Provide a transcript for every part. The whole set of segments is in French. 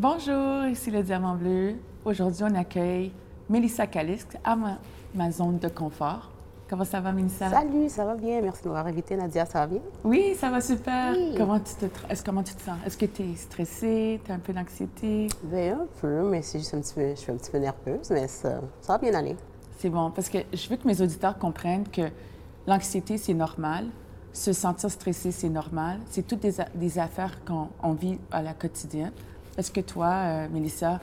Bonjour, ici le Diamant Bleu. Aujourd'hui, on accueille Mélissa Calixte à ma, ma zone de confort. Comment ça va, Mélissa? Salut, ça va bien. Merci de m'avoir invité, Nadia. Ça va bien? Oui, ça va super. Oui. Comment, tu te, comment tu te sens? Est-ce que tu es stressée? Tu as un peu d'anxiété? Ben, un peu, mais c'est juste un petit peu, je suis un petit peu nerveuse, mais ça, ça va bien aller. C'est bon, parce que je veux que mes auditeurs comprennent que l'anxiété, c'est normal. Se sentir stressé, c'est normal. C'est toutes des, affaires qu'on on vit à la quotidienne. Est-ce que toi, euh, Mélissa,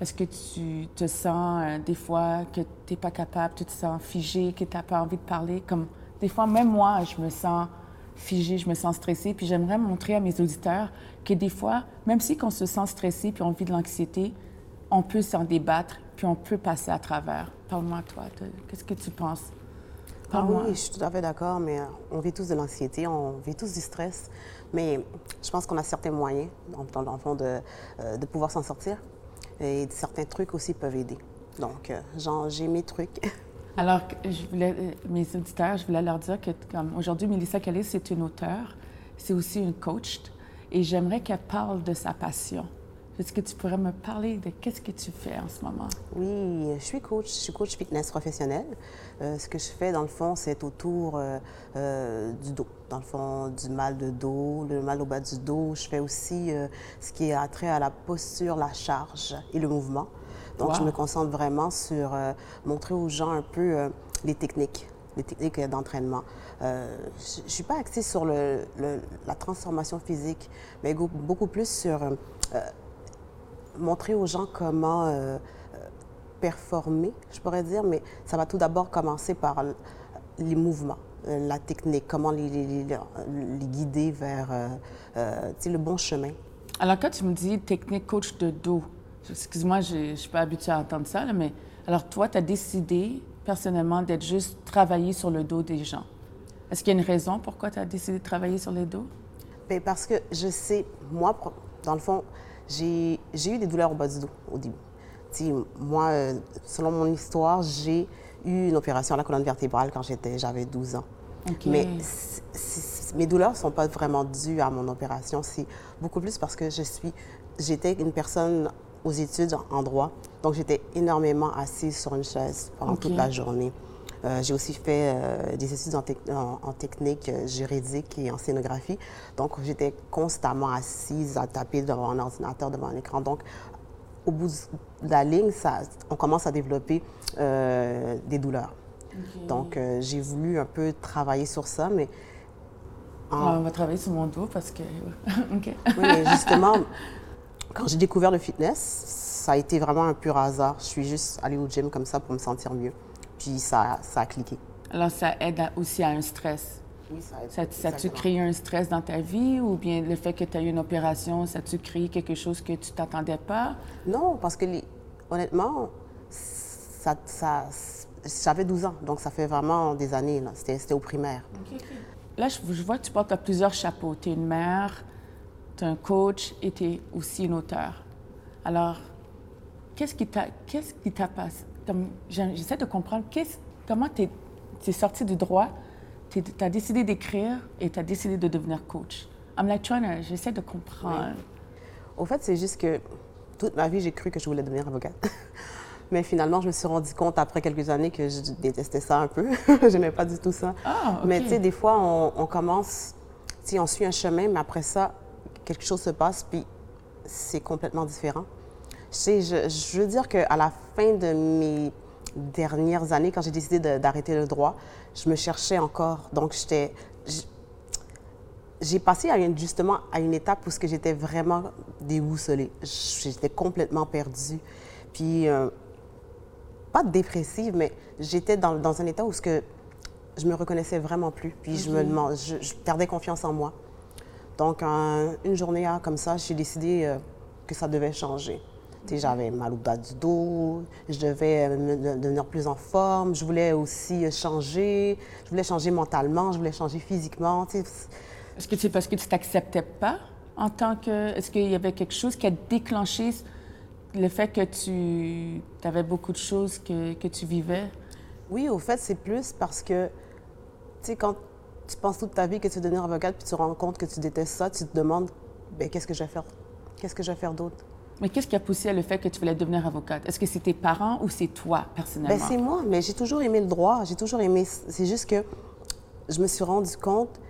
est-ce que tu te sens euh, des fois que tu n'es pas capable, tu te sens figé, que tu n'as pas envie de parler? Comme des fois, même moi, je me sens figée, je me sens stressée. Puis j'aimerais montrer à mes auditeurs que des fois, même si on se sent stressé puis on vit de l'anxiété, on peut s'en débattre, puis on peut passer à travers. Parle-moi, toi, qu'est-ce que tu penses? Ah oui, je suis tout à fait d'accord, mais euh, on vit tous de l'anxiété, on vit tous du stress, mais je pense qu'on a certains moyens, dans, dans- le fond, de, euh, de pouvoir s'en sortir. Et certains trucs aussi peuvent aider. Donc, euh, j'ai mes trucs. Alors, je voulais, mes auditeurs, je voulais leur dire que aujourd'hui, Mélissa Calais, c'est une auteure, c'est aussi une coach, et j'aimerais qu'elle parle de sa passion. Est-ce que tu pourrais me parler de qu'est-ce que tu fais en ce moment? Oui, je suis coach, je suis coach fitness professionnel. Euh, ce que je fais, dans le fond, c'est autour euh, euh, du dos. Dans le fond, du mal de dos, le mal au bas du dos. Je fais aussi ce qui a trait à la posture, la charge et le mouvement. Donc, je me concentre vraiment sur montrer aux gens un peu les techniques, les techniques d'entraînement. Euh, je ne suis pas axée sur le- le- la transformation physique, mais beaucoup plus sur euh, montrer aux gens comment euh, performer, je pourrais dire, mais ça va tout d'abord commencer par les mouvements, euh, la technique, comment les, les- les- les guider vers euh, euh, le bon chemin. Alors, quand tu me dis technique coach de dos, excuse-moi, je ne suis pas habituée à entendre ça, là, mais alors toi, tu as décidé personnellement d'être juste travailler sur le dos des gens. Est-ce qu'il y a une raison pourquoi tu as décidé de travailler sur les dos? Ben, parce que je sais, moi, dans le fond, j'ai j'ai eu des douleurs au bas du dos au début. Moi, euh, selon mon histoire, j'ai eu une opération à la colonne vertébrale quand j'avais 12 ans. Mais mes douleurs ne sont pas vraiment dues à mon opération. C'est beaucoup plus parce que je suis, j'étais une personne aux études en droit, donc j'étais énormément assise sur une chaise pendant toute la journée. Euh, j'ai aussi fait euh, des études en, tec- en- en technique euh, juridique et en scénographie. Donc, j'étais constamment assise à taper devant un ordinateur, devant un écran. Donc, au bout de la ligne, ça, on commence à développer euh, des douleurs. Donc, j'ai voulu un peu travailler sur ça, mais en- on va travailler sur mon dos parce que... OK. oui, mais justement, quand j'ai découvert le fitness, ça a été vraiment un pur hasard. Je suis juste allée au gym comme ça pour me sentir mieux. Puis ça, ça a cliqué. Alors, ça aide à- aussi à un stress. Oui, ça Ça, ça a-tu exactement. créé un stress dans ta vie ou bien le fait que tu as eu une opération, ça a-tu créé quelque chose que tu t'attendais pas? Non, parce que les- honnêtement, ça, ça, j'avais 12 ans, donc ça fait vraiment des années. C'était au primaire. Là, je, je vois que tu portes plusieurs chapeaux. Tu es une mère, tu es un coach et tu es aussi une auteure. Alors, qu'est-ce qui t'a qu'est-ce j'essaie de comprendre comment tu es, sorti du droit, tu as décidé d'écrire et tu as décidé de devenir coach. I'm like trying to- j'essaie de comprendre. Au fait, c'est juste que toute ma vie, j'ai cru que je voulais devenir avocate. Mais finalement, je me suis rendu compte après quelques années que je détestais ça un peu. je n'aimais pas du tout ça. Ah. Mais tu sais, des fois, on, on commence, tu on suit un chemin, mais après ça, quelque chose se passe, puis c'est complètement différent. Je veux dire qu'à la fin de mes dernières années, quand j'ai décidé d'arrêter le droit, je me cherchais encore. Donc, j'étais. J'ai passé à une- justement à une étape où j'étais vraiment déboussolée. J'étais complètement perdue. Puis, euh, pas dépressive, mais j'étais dans, dans un état où ce que je me reconnaissais vraiment plus. Puis je me demande, je, je perdais confiance en moi. Donc, un- une journée comme ça, j'ai décidé euh, que ça devait changer. J'avais mal au bas du dos, je devais euh, me- devenir plus en forme, je voulais aussi changer, je voulais changer mentalement, je voulais changer physiquement. Est-ce que c'est parce que tu t'acceptais pas en tant que... Est-ce qu'il y avait quelque chose qui a déclenché le fait que tu avais beaucoup de choses que, que tu vivais? Oui, au fait, c'est plus parce que, tu sais, quand tu penses toute ta vie que tu veux devenir avocate, puis tu te rends compte que tu détestes ça, tu te demandes, ben qu'est-ce que je vais faire? Qu'est-ce que je vais faire d'autre? Mais qu'est-ce qui a poussé à le fait que tu voulais devenir avocate? Est-ce que c'est tes parents ou c'est toi, personnellement? Ben, c'est moi, mais j'ai toujours aimé le droit. J'ai toujours aimé. C'est juste que je me suis rendu compte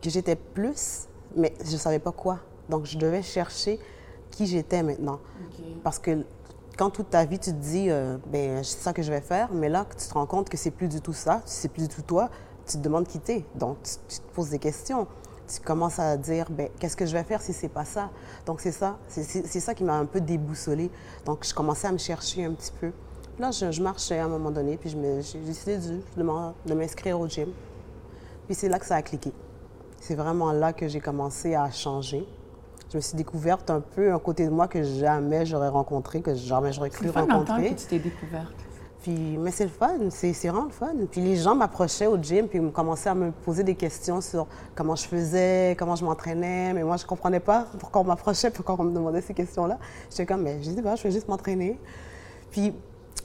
que j'étais plus, mais je ne savais pas quoi. Donc, je devais chercher qui j'étais maintenant. Parce que quand toute ta vie, tu te dis, euh, ben, c'est ça que je vais faire, mais là, tu te rends compte que c'est plus du tout ça, c'est plus du tout toi, tu te demandes qui t'es. Donc, tu, te poses des questions. Tu commences à dire, ben, qu'est-ce que je vais faire si c'est pas ça? Donc, c'est ça. C'est ça qui m'a un peu déboussolée. Donc, je commençais à me chercher un petit peu. Là, je, marchais à un moment donné, puis j'ai décidé de, de m'inscrire au gym. Puis c'est là que ça a cliqué. C'est vraiment là que j'ai commencé à changer. Je me suis découverte un peu un côté de moi que jamais j'aurais rencontré, que jamais j'aurais cru rencontrer. que tu t'es découverte. Puis, mais c'est le fun, c'est vraiment le fun. Puis les gens m'approchaient au gym, puis ils commençaient à me poser des questions sur comment je faisais, comment je m'entraînais. Mais moi, je comprenais pas pourquoi on m'approchait, pourquoi on me demandait ces questions-là. J'étais comme, mais je sais pas, je vais juste m'entraîner. Puis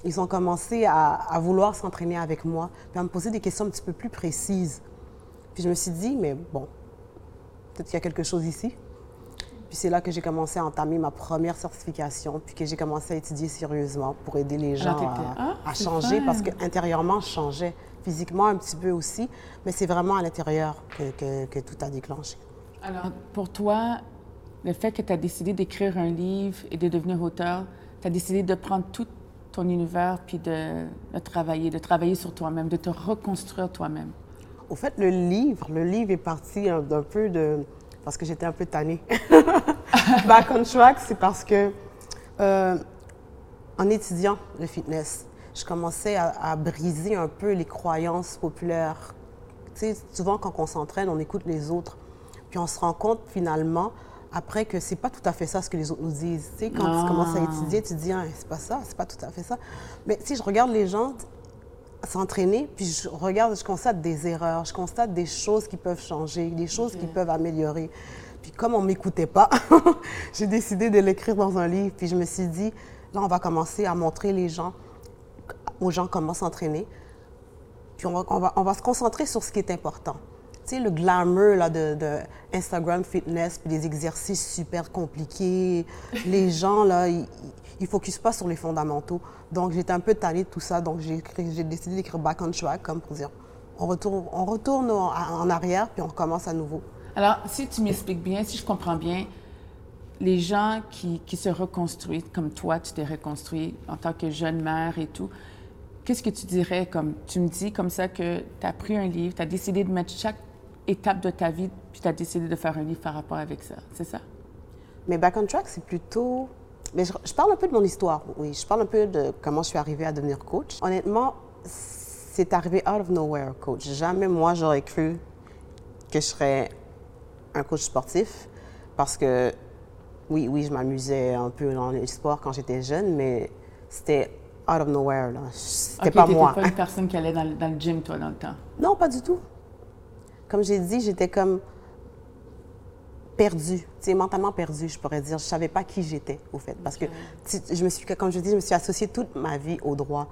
ils ont commencé à, à vouloir s'entraîner avec moi, puis à me poser des questions un petit peu plus précises. Puis je me suis dit, mais bon, peut-être qu'il y a quelque chose ici. Puis c'est là que j'ai commencé à entamer ma première certification, puis que j'ai commencé à étudier sérieusement pour aider les gens à, ah, changer, parce qu'intérieurement, je changeais, physiquement un petit peu aussi, mais c'est vraiment à l'intérieur que, que, tout a déclenché. Alors, pour toi, le fait que tu as décidé d'écrire un livre et de devenir auteur, tu as décidé de prendre tout ton univers puis de, de travailler, de travailler sur toi-même, de te reconstruire toi-même. Au fait, le livre, le livre est parti d'un peu de parce que j'étais un peu tannée. Back on track, c'est parce que euh, en étudiant le fitness, je commençais à, briser un peu les croyances populaires. Tu sais, souvent quand on s'entraîne, on écoute les autres, puis on se rend compte finalement après que c'est pas tout à fait ça ce que les autres nous disent. Tu sais, quand tu commences à ah. étudier, tu dis, ah, c'est pas ça, c'est pas tout à fait ça. Mais si je regarde les gens, s'entraîner, puis je regarde, je constate des erreurs, je constate des choses qui peuvent changer, des choses qui peuvent améliorer. Puis comme on ne m'écoutait pas, j'ai décidé de l'écrire dans un livre. Puis je me suis dit, là, on va commencer à montrer les gens, aux gens comment s'entraîner. Puis on va, on va, on va se concentrer sur ce qui est important. Tu sais, le glamour là, de, de, Instagram fitness, puis des exercices super compliqués. les gens, là, ils ne focusent pas sur les fondamentaux. Donc, j'étais un peu tannée de tout ça. Donc, j'ai décidé d'écrire Back on Track, comme pour dire, on retourne, on retourne en, arrière, puis on recommence à nouveau. Alors, si tu m'expliques bien, si je comprends bien, les gens qui, qui se reconstruisent, comme toi, tu t'es reconstruit en tant que jeune mère et tout, qu'est-ce que tu dirais comme, tu me dis comme ça que tu as pris un livre, tu as décidé de mettre chaque étape de ta vie, puis tu as décidé de faire un livre par rapport avec ça, c'est ça? Mais Back on Track, c'est plutôt mais je, parle un peu de mon histoire, oui. Je parle un peu de comment je suis arrivée à devenir coach. Honnêtement, c'est arrivé out of nowhere, coach. Jamais moi, j'aurais cru que je serais un coach sportif parce que, oui, oui, je m'amusais un peu dans les sports quand j'étais jeune, mais c'était out of nowhere, là. C'était pas moi. pas une personne qui allait dans, dans le gym, toi, dans le temps? Non, pas du tout. Comme j'ai dit, j'étais comme perdu, c'est mentalement perdu, je pourrais dire. Je savais pas qui j'étais, au fait, parce que je me suis, comme je dis, je me suis associée toute ma vie au droit.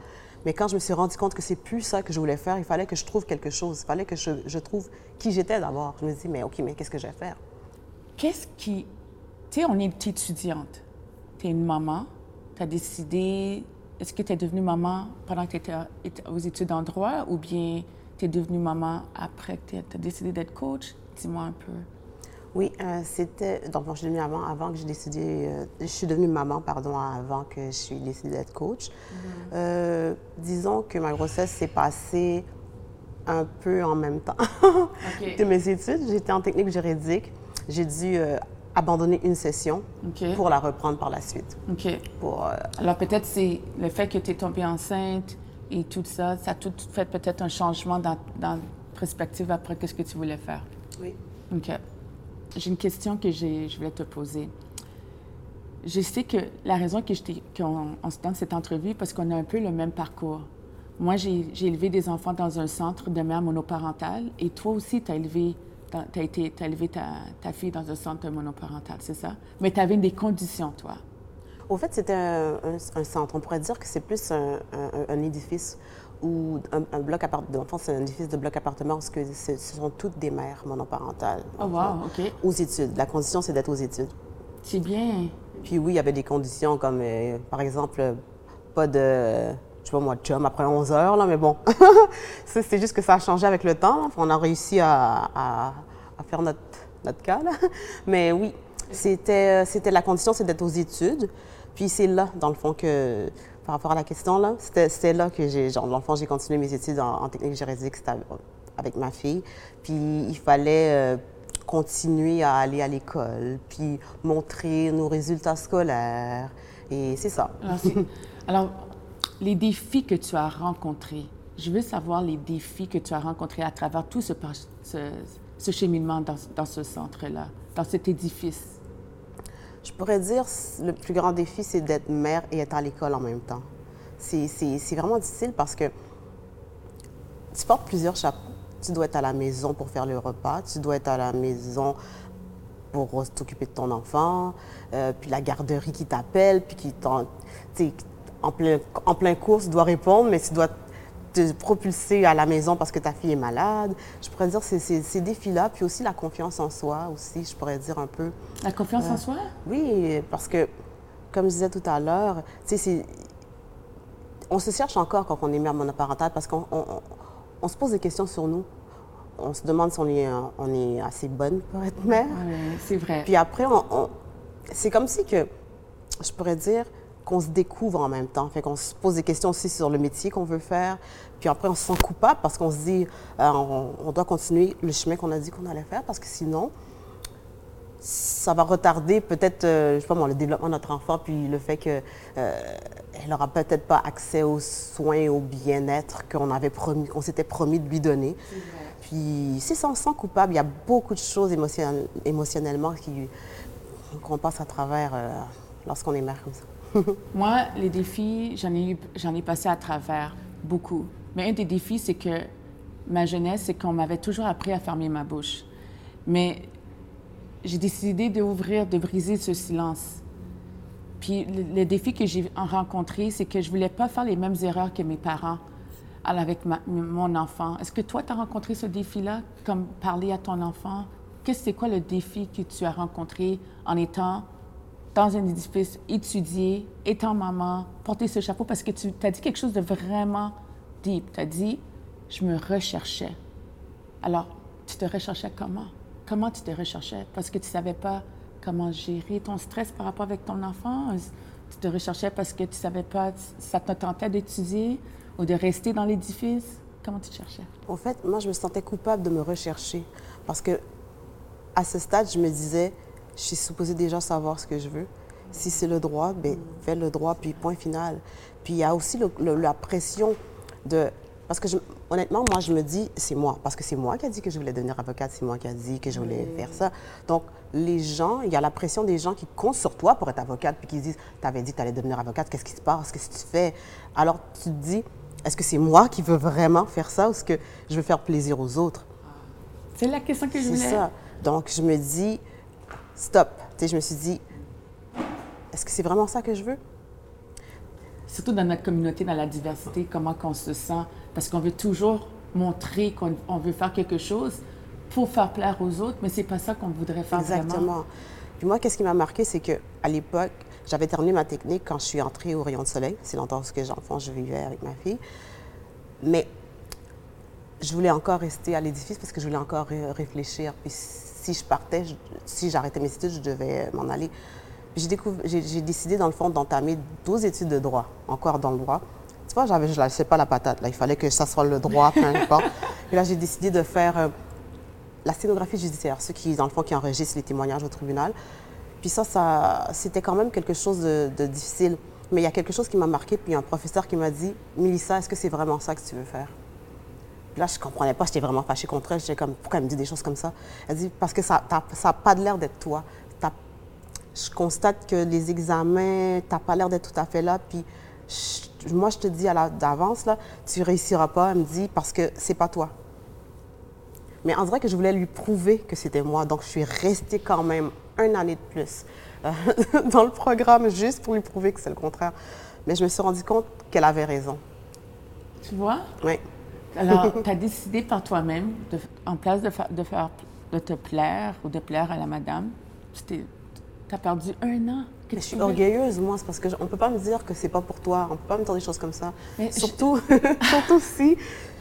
Mais quand je me suis rendu compte que c'est plus ça que je voulais faire, il fallait que je trouve quelque chose. Il fallait que je, je trouve qui j'étais d'abord. Je me dis, mais OK, mais qu'est-ce que je vais faire? Qu'est-ce qui. Tu sais, on est une étudiante. Tu es une maman. Tu as décidé. Est-ce que tu es devenue maman pendant que tu étais aux études en droit ou bien tu es devenue maman après que tu as décidé d'être coach? Dis-moi un peu. Oui, euh, c'était. Donc, je suis devenue maman avant que j'ai décidé. Euh, je suis devenue maman, pardon, avant que je suis décidée d'être coach. Mhm. Euh, disons que ma grossesse s'est passée un peu en même temps que mes études. J'étais en technique juridique. J'ai dû abandonner une session pour la reprendre par la suite. OK. Pour, Alors, peut-être c'est le fait que tu es tombée enceinte et tout ça, ça a tout fait peut-être un changement dans, dans perspective après qu'est-ce que tu voulais faire. Oui. OK. J'ai une question que je voulais te poser. Je sais que la raison qu'on se donne cette entrevue, parce qu'on a un peu le même parcours. Moi, j'ai élevé des enfants dans un centre de mère monoparentale et toi aussi, tu as élevé, été, élevé ta, fille dans un centre monoparental, c'est ça? Mais tu avais des conditions, toi. Au fait, c'était un, centre. On pourrait dire que c'est plus un, un, édifice ou un, bloc appartement. c'est un édifice de bloc appartement parce que ce sont toutes des mères monoparentales. Oh, wow, OK. Aux études. La condition, c'est d'être aux études. C'est bien. Puis oui, il y avait des conditions comme, euh, par exemple, euh, pas de, je sais pas moi, chum après 11 heures, là, mais bon. C'est juste que ça a changé avec le temps. On a réussi à, à- à faire notre, notre cas, là. Mais oui, c'était la condition, c'est d'être aux études. Puis c'est là, dans le fond, que, par rapport à la question, là, c'était, là que j'ai, genre, dans le fond, j'ai continué mes études en, en technique juridique, c'était avec ma fille. Puis il fallait euh, continuer à aller à l'école, puis montrer nos résultats scolaires. Et c'est ça. Alors, c'est- alors, les défis que tu as rencontrés, je veux savoir les défis que tu as rencontrés à travers tout ce, par- ce, ce cheminement dans, dans ce centre-là, dans cet édifice. Je pourrais dire le plus grand défi, c'est d'être mère et être à l'école en même temps. C'est vraiment difficile parce que tu portes plusieurs chapeaux. Tu dois être à la maison pour faire le repas, tu dois être à la maison pour t'occuper de ton enfant, euh, puis la garderie qui t'appelle, puis qui t'en, en plein, en plein cours, tu dois répondre, mais tu dois te propulser à la maison parce que ta fille est malade. Je pourrais dire c'est- ces défis-là, puis aussi la confiance en soi aussi, je pourrais dire un peu. La confiance en soi? Oui, parce que, comme je disais tout à l'heure, tu sais, on se cherche encore quand on est mère monoparentale parce qu'on on- on- on se pose des questions sur nous. On se demande si on est, euh, on est assez bonne pour être mère. Oui, c'est vrai. Puis après, c'est comme si que, je pourrais dire, qu'on se découvre en même temps. Fait qu'on se pose des questions aussi sur le métier qu'on veut faire. Puis après, on se sent coupable parce qu'on se dit, euh, on, on doit continuer le chemin qu'on a dit qu'on allait faire parce que sinon, ça va retarder peut-être, euh, je sais pas moi, le développement de notre enfant, puis le fait que euh, n'aura peut-être pas accès aux soins et au bien-être qu'on avait promis, qu'on s'était promis de lui donner. Puis c'est ça, on se sent coupable. Il y a beaucoup de choses émotionnel- émotionnellement qui- qu'on passe à travers euh, lorsqu'on est mère comme ça. Moi, les défis, j'en ai, j'en ai passé à travers beaucoup. Mais un des défis, c'est que ma jeunesse, c'est qu'on m'avait toujours appris à fermer ma bouche. Mais j'ai décidé d'ouvrir, de briser ce silence. Puis le, le défi que j'ai rencontré, c'est que je voulais pas faire les mêmes erreurs que mes parents avec mon enfant. Est-ce que toi, tu as rencontré ce défi-là, comme parler à ton enfant? Qu'est-ce que c'est quoi le défi que tu as rencontré en étant dans un édifice, étudier, étant maman, porter ce chapeau? Parce que tu as dit quelque chose de vraiment deep. Tu as dit, je me recherchais. Alors, tu te recherchais comment? Comment tu te recherchais? Parce que tu ne savais pas comment gérer ton stress par rapport avec ton enfant? Tu te recherchais parce que tu ne savais pas, ça te tentait d'étudier ou de rester dans l'édifice? Comment tu te cherchais? En fait, moi, je me sentais coupable de me rechercher parce que à ce stade, je me disais, je suis supposée déjà savoir ce que je veux. Si c'est le droit, ben fais le droit, puis point final. Puis il y a aussi le- le- la pression de... Parce que je- honnêtement, moi, je me dis, c'est moi. Parce que c'est moi qui a dit que je voulais devenir avocate, c'est moi qui a dit que je voulais faire ça. Donc, les gens, il y a la pression des gens qui comptent sur toi pour être avocate, puis qui se disent, t'avais dit que tu allais devenir avocate, qu'est-ce qui se passe, qu'est-ce que tu fais? Alors, tu te dis, est-ce que c'est moi qui veux vraiment faire ça ou est-ce que je veux faire plaisir aux autres? C'est la question que je C'est voulais. ça. Donc, je me dis, stop. Tu sais, je me suis dit, est-ce que c'est vraiment ça que je veux? Surtout dans notre communauté, dans la diversité, comment qu'on se sent. Parce qu'on veut toujours montrer qu'on on veut faire quelque chose pour faire plaire aux autres, mais c'est pas ça qu'on voudrait faire vraiment. Exactement. Puis moi, qu'est-ce qui m'a marqué, c'est que à l'époque, j'avais terminé ma technique quand je suis entrée au rayon de soleil. C'est longtemps que j'enfant, je vivais avec ma fille. Mais je voulais encore rester à l'édifice parce que je voulais encore ré- réfléchir. Puis si je partais, je- si j'arrêtais mes études, je devais m'en aller. J'ai décidé, dans le fond, d'entamer 12 études de droit, encore dans le droit. Tu vois, je ne lâchais pas la patate. Là. Il fallait que ça soit le droit, peu importe. Et là, j'ai décidé de faire euh, la scénographie judiciaire, ceux qui, dans le fond, qui enregistrent les témoignages au tribunal. Puis ça, ça c'était quand même quelque chose de, de difficile. Mais il y a quelque chose qui m'a marqué, puis il y a un professeur qui m'a dit Mélissa, est-ce que c'est vraiment ça que tu veux faire? Là, je comprenais pas, j'étais vraiment fâchée contre elle. J'étais comme, pourquoi elle me dit des choses comme ça? Elle dit, parce que ça n'a pas l'air d'être toi. Je constate que les examens, tu n'as pas l'air d'être tout à fait là. Puis je- moi, je te dis d'avance, là, tu réussiras pas. Elle me dit, parce que c'est pas toi. Mais on dirait que je voulais lui prouver que c'était moi. Donc, je suis restée quand même une année de plus euh, dans le programme juste pour lui prouver que c'est le contraire. Mais je me suis rendu compte qu'elle avait raison. Tu vois? Oui. Alors, tu as décidé par toi-même, en place de, fa- de, faire, de te plaire ou de plaire à la madame, tu as perdu un an. que Je suis orgueilleuse, moi, c'est parce que je- on peut pas me dire que c'est pas pour toi, on peut pas me dire des choses comme ça. Mais je- surtout, surtout si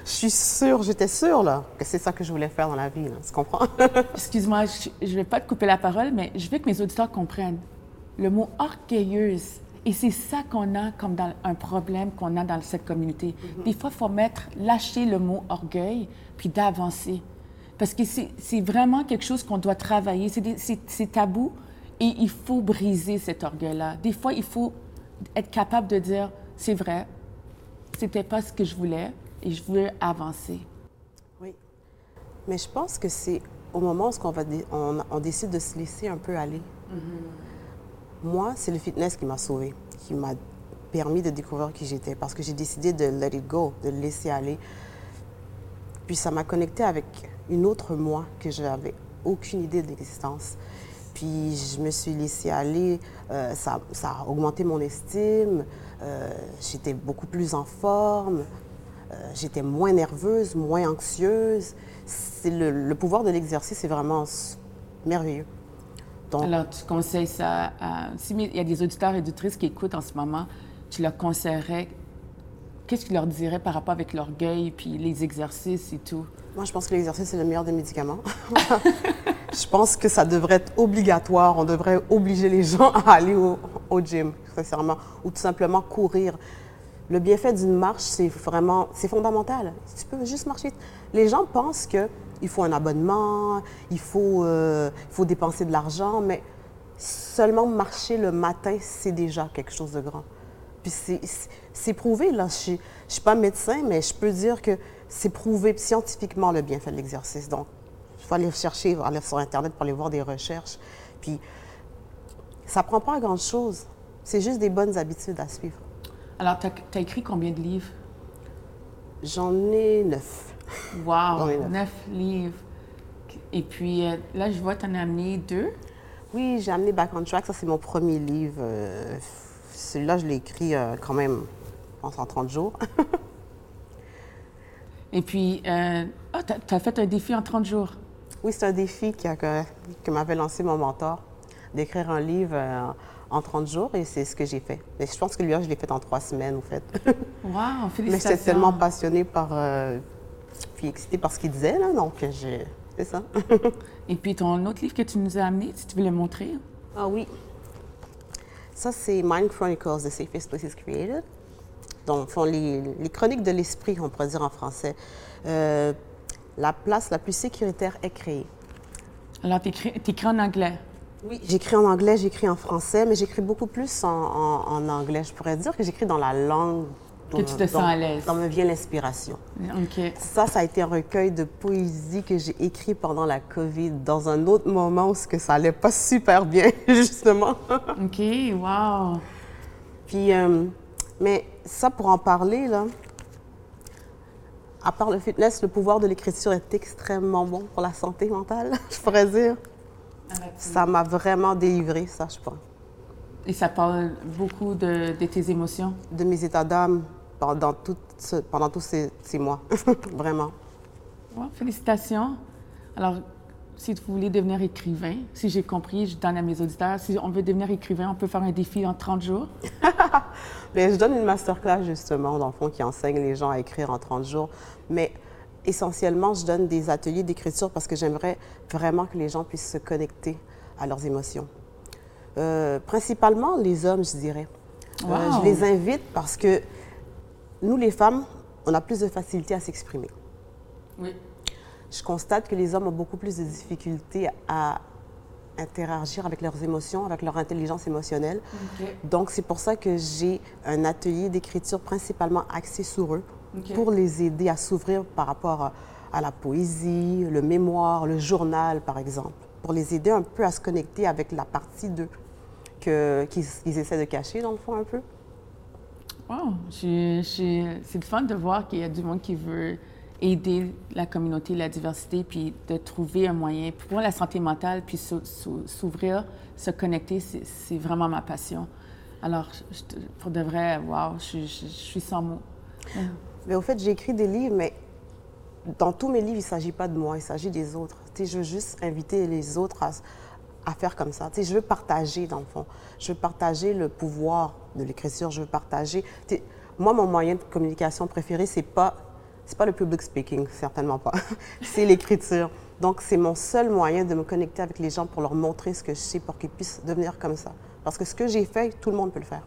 je suis sûre, j'étais sûre là, que c'est ça que je voulais faire dans la vie, là, tu comprends? Excuse-moi, je ne vais pas te couper la parole, mais je veux que mes auditeurs comprennent. Le mot orgueilleuse, et c'est ça qu'on a comme dans un problème qu'on a dans cette communauté. Des fois, il faut mettre, lâcher le mot orgueil, puis d'avancer. Parce que c'est vraiment quelque chose qu'on doit travailler. C'est tabou et il faut briser cet orgueil-là. Des fois, il faut être capable de dire, c'est vrai, c'était pas ce que je voulais et je veux avancer. Oui. Mais je pense que c'est au moment où on, va on, on décide de se laisser un peu aller. Moi, c'est le fitness qui m'a sauvée, qui m'a permis de découvrir qui j'étais, parce que j'ai décidé de let it go, de laisser aller. Puis ça m'a connecté avec une autre moi que je n'avais aucune idée de l'existence. Puis je me suis laissée aller, euh, ça, a augmenté mon estime, euh, j'étais beaucoup plus en forme, euh, j'étais moins nerveuse, moins anxieuse. Le, le pouvoir de l'exercice, c'est vraiment merveilleux. Donc, Alors, tu conseilles ça à... S'il y a des auditeurs et auditrices qui écoutent en ce moment, tu leur conseillerais... Qu'est-ce que tu leur dirais par rapport avec l'orgueil, puis les exercices et tout? Moi, je pense que l'exercice, c'est le meilleur des médicaments. je pense que ça devrait être obligatoire. On devrait obliger les gens à aller au, au gym, sincèrement, ou tout simplement courir. Le bienfait d'une marche, c'est vraiment, c'est fondamental. Tu peux juste marcher. Les gens pensent qu'il faut un abonnement, il faut, euh, il faut dépenser de l'argent, mais seulement marcher le matin, c'est déjà quelque chose de grand. Puis c'est- prouvé, là. Je ne suis pas médecin, mais je peux dire que c'est prouvé scientifiquement le bienfait de l'exercice. Donc, il faut aller chercher, il aller sur Internet pour aller voir des recherches. Puis, ça prend pas grand-chose. C'est juste des bonnes habitudes à suivre. Alors, tu as, écrit combien de livres? J'en ai neuf. Wow! Ai neuf. Neuf livres. Et puis, euh, là, je vois tu en as amené deux. Oui, j'ai amené Back on Track. Ça, c'est mon premier livre. Euh, Celui-là, je l'ai écrit euh, quand même, je pense, en 30 jours. Et puis, euh, ah, tu as, fait un défi en 30 jours. Oui, c'est un défi qui a- que, que m'avait lancé mon mentor, d'écrire un livre en 30 jours, et c'est ce que j'ai fait. Mais je pense que lui, je l'ai fait en trois semaines, en fait. Wow! Mais Félicitations! j'étais tellement passionnée par, euh, puis excitée par ce qu'il disait, là, donc j'ai... C'est ça. Et puis, ton autre livre que tu nous as amené, si tu veux le montrer. ah oui. Ça, c'est Mind Chronicles, The Safest Places Created. Donc, font les, les chroniques de l'esprit, on pourrait dire en français. Euh, la place la plus sécuritaire est créée. Alors, tu écris en anglais. Oui, j'écris en anglais, j'écris en français, mais j'écris beaucoup plus en, en- en anglais. Je pourrais dire que j'écris dans la langue Que tu te sens à l'aise. dont me vient l'inspiration. OK. Ça, ça a été un recueil de poésie que j'ai écrit pendant la COVID, dans un autre moment où ce que ça allait pas super bien, justement. OK, wow! Puis, euh, mais ça, pour en parler, là, à part le fitness, le pouvoir de l'écriture est extrêmement bon pour la santé mentale, je pourrais dire. Ça m'a vraiment délivré, ça, je pense. Et ça parle beaucoup de, de tes émotions? de mes états d'âme pendant, tout ce- pendant tous ces, ces mois. Vraiment. Wow, félicitations. Alors, si vous voulez devenir écrivain, si j'ai compris, je donne à mes auditeurs, si on veut devenir écrivain, on peut faire un défi en 30 jours. Mais je donne une masterclass, justement, dans le fond, qui enseigne les gens à écrire en 30 jours. Mais essentiellement, je donne des ateliers d'écriture parce que j'aimerais vraiment que les gens puissent se connecter à leurs émotions. Euh, principalement les hommes, je dirais. Euh, je les invite parce que nous, les femmes, on a plus de facilité à s'exprimer. Oui. je constate que les hommes ont beaucoup plus de difficultés à interagir avec leurs émotions, avec leur intelligence émotionnelle. Donc, c'est pour ça que j'ai un atelier d'écriture principalement axé sur eux, Pour les aider à s'ouvrir par rapport à, à la poésie, le mémoire, le journal, par exemple, pour les aider un peu à se connecter avec la partie d'eux qu'ils essaient de cacher, dans le fond, un peu. Wow, c'est le fun de voir qu'il y a du monde qui veut aider la communauté, la diversité, puis de trouver un moyen pour la santé mentale, puis s'ou- s'ou- s'ouvrir, se connecter, c'est vraiment ma passion. Alors, je- pour de vrai, wow, je, je- je suis sans mots. Mais au fait, j'ai écrit des livres, mais dans tous mes livres, il ne s'agit pas de moi, il s'agit des autres. Je veux juste inviter les autres à, faire comme ça. Je veux partager, dans le fond. Je veux partager le pouvoir de l'écriture. Je veux partager... Moi, mon moyen de communication préféré, c'est pas, pas le public speaking, certainement pas. c'est l'écriture. Donc, c'est mon seul moyen de me connecter avec les gens pour leur montrer ce que je sais pour qu'ils puissent devenir comme ça. Parce que ce que j'ai fait, tout le monde peut le faire.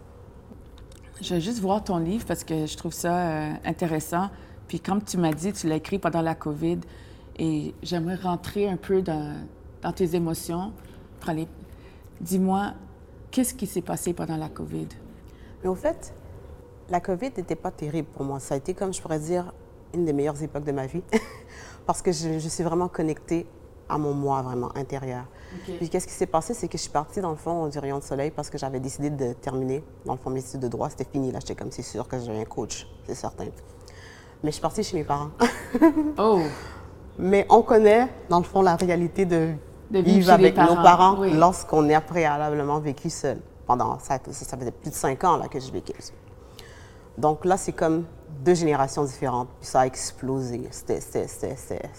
Je vais juste voir ton livre parce que je trouve ça euh, intéressant. Puis comme tu m'as dit, tu l'as écrit pendant la COVID et j'aimerais rentrer un peu dans, tes émotions. Dis-moi, qu'est-ce qui s'est passé pendant la COVID? Mais au fait, la COVID n'était pas terrible pour moi. Ça a été, comme je pourrais dire, une des meilleures époques de ma vie parce que je, je, suis vraiment connectée à mon moi vraiment intérieur. Puis qu'est-ce qui s'est passé, c'est que je suis partie dans le fond du rayon de soleil parce que j'avais décidé de terminer dans le fond mes études de droit. C'était fini là, j'étais comme c'est sûr que j'ai un coach, c'est certain. Mais je suis partie chez mes parents. oh. Mais on connaît dans le fond la réalité de, de vivre avec nos parents lorsqu'on est préalablement vécu seul. Pendant ça, ça faisait plus de cinq ans là que je vécu. Donc là, c'est comme deux générations différentes. Puis ça a explosé. C'était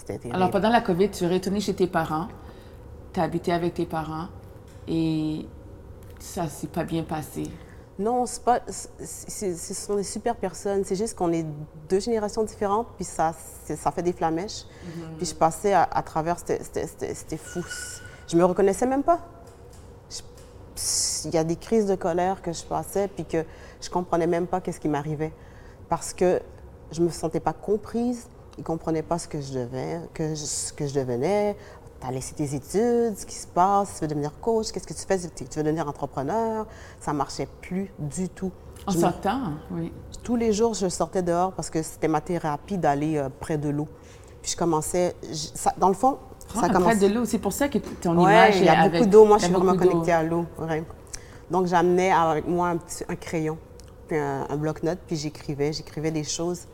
terrible. Alors, pendant la COVID, tu es retourné chez tes parents. Tu as habité avec tes parents. Et ça s'est pas bien passé. Non, c'est pas, ce sont des super personnes. C'est juste qu'on est deux générations différentes, puis ça, ça fait des flamèches. Mm-hmm. Puis je passais à, à travers, c'était fou. Je me reconnaissais même pas. Il y a des crises de colère que je passais, puis que je comprenais même pas qu'est-ce qui m'arrivait parce que je me sentais pas comprise. Ils comprenaient pas ce que je devais, que je, ce que je devenais. Tu as laissé tes études, ce qui se passe, tu veux devenir coach, qu'est-ce que tu fais, tu veux devenir entrepreneur? Ça marchait plus du tout. En sortant, oui. Tous les jours, je sortais dehors parce que c'était ma thérapie d'aller euh, près de l'eau. Puis je commençais, ça, dans le fond, ça commençait... Près de l'eau, c'est pour ça que ton ouais, image il y a beaucoup d'eau. Moi, je suis vraiment connectée à l'eau. Ouais. Donc, j'amenais avec moi un, petit, un crayon puis un, bloc-notes, puis j'écrivais, j'écrivais des choses.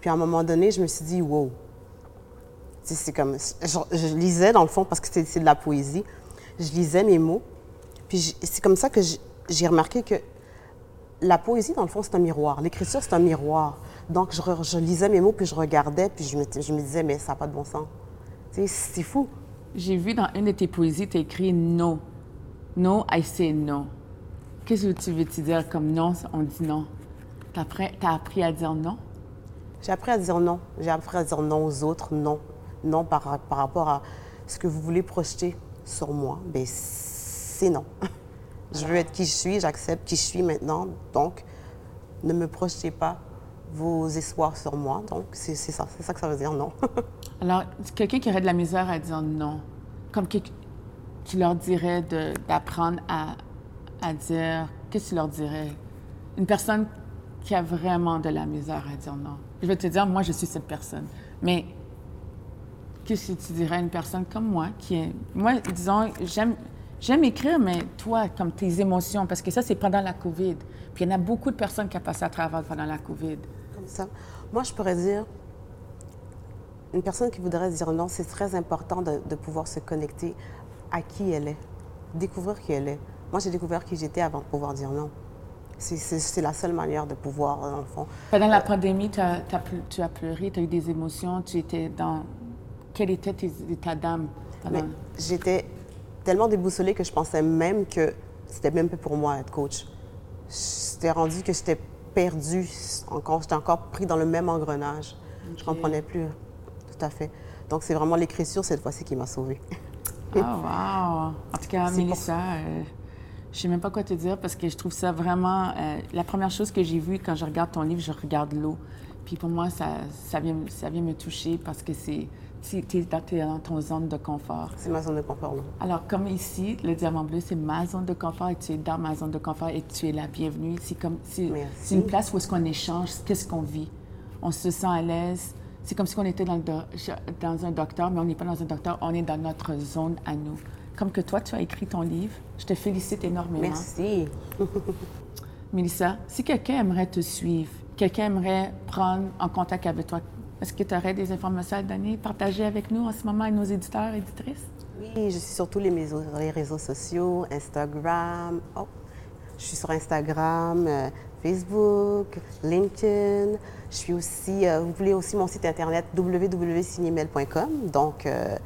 Puis à un moment donné, je me suis dit, wow. C'est comme, je, lisais dans le fond parce que c'est de la poésie. Je lisais mes mots. Puis c'est comme ça que j'ai remarqué que la poésie, dans le fond, c'est un miroir. L'écriture, c'est un miroir. Donc, je, lisais mes mots, puis je regardais, puis je me, disais, mais ça n'a pas de bon sens. C'est fou. J'ai vu dans une de tes poésies, tu écrit No. No, I say no. Qu'est-ce que tu veux te dire comme non, on dit non? Tu as, appris à dire non? J'ai appris à dire non. J'ai appris à dire non aux autres, non. Non par, par rapport à ce que vous voulez projeter sur moi. Bien, c'est non. je veux être qui je suis, j'accepte qui je suis maintenant. Donc, ne me projetez pas vos espoirs sur moi. Donc, c'est ça. C'est ça que ça veut dire non. Alors, quelqu'un qui aurait de la misère à dire non, comme tu leur dirais d'apprendre à à dire, qu'est-ce que tu leur dirais? Une personne qui a vraiment de la misère à dire non. Je vais te dire, moi, je suis cette personne. Mais qu'est-ce que tu dirais à une personne comme moi qui est. Moi, disons, j'aime. J'aime écrire, mais toi, comme tes émotions, parce que ça, c'est pendant la COVID. Puis il y en a beaucoup de personnes qui ont passé à travers pendant la COVID. Comme ça. Moi, je pourrais dire, une personne qui voudrait dire non, c'est très important de, de, pouvoir se connecter à qui elle est, découvrir qui elle est. Moi, j'ai découvert qui j'étais avant de pouvoir dire non. C'est la seule manière de pouvoir, dans le fond. Pendant la pandémie, tu as, tu as pleuré, tu as eu des émotions, tu étais dans... Quel était tes états d'âme? J'étais tellement déboussolée que je pensais même que c'était même pas pour moi être coach. J'étais rendu que j'étais perdue, encore, j'étais encore pris dans le même engrenage. Je Je comprenais plus, tout à fait. Donc c'est vraiment l'écriture cette fois-ci qui m'a sauvée. oh, wow! En tout cas, Mélissa, euh, je sais même pas quoi te dire parce que je trouve ça vraiment. Euh, la première chose que j'ai vue quand je regarde ton livre, je regarde l'eau. Puis pour moi, ça, ça, vient, ça vient me toucher parce que c'est. Tu es, dans ton zone de confort. C'est ma zone de confort, là. Alors, comme ici, le diamant bleu, c'est ma zone de confort et tu es dans ma zone de confort et tu es la bienvenue. C'est comme. C'est une place où est-ce qu'on échange, qu'est-ce qu'on vit. On se sent à l'aise. C'est comme si on était dans, le dans un docteur, mais on n'est pas dans un docteur, on est dans notre zone à nous comme que toi, tu as écrit ton livre. Je te félicite énormément. Merci. Mélissa, si quelqu'un aimerait te suivre, quelqu'un aimerait prendre en contact avec toi, est-ce que tu aurais des informations à donner, partager avec nous en ce moment, avec nos éditeurs et éditrices? Oui, je suis sur tous les réseaux, les réseaux sociaux, Instagram. Oh, je suis sur Instagram, euh, Facebook, LinkedIn. Je suis aussi, euh, vous voulez aussi mon site internet www.cinemel.com. Donc, euh,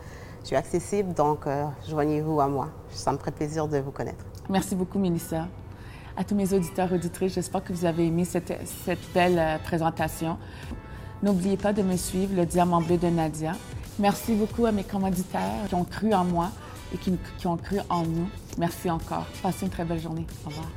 Je suis accessible, donc euh, joignez-vous à moi. Ça me ferait plaisir de vous connaître. Merci beaucoup, Mélissa. À tous mes auditeurs auditrices, j'espère que vous avez aimé cette, cette belle euh, présentation. N'oubliez pas de me suivre, le Diamant bleu de Nadia. Merci beaucoup à mes commanditaires qui ont cru en moi et qui, qui ont cru en nous. Merci encore. Passez une très belle journée. Au revoir.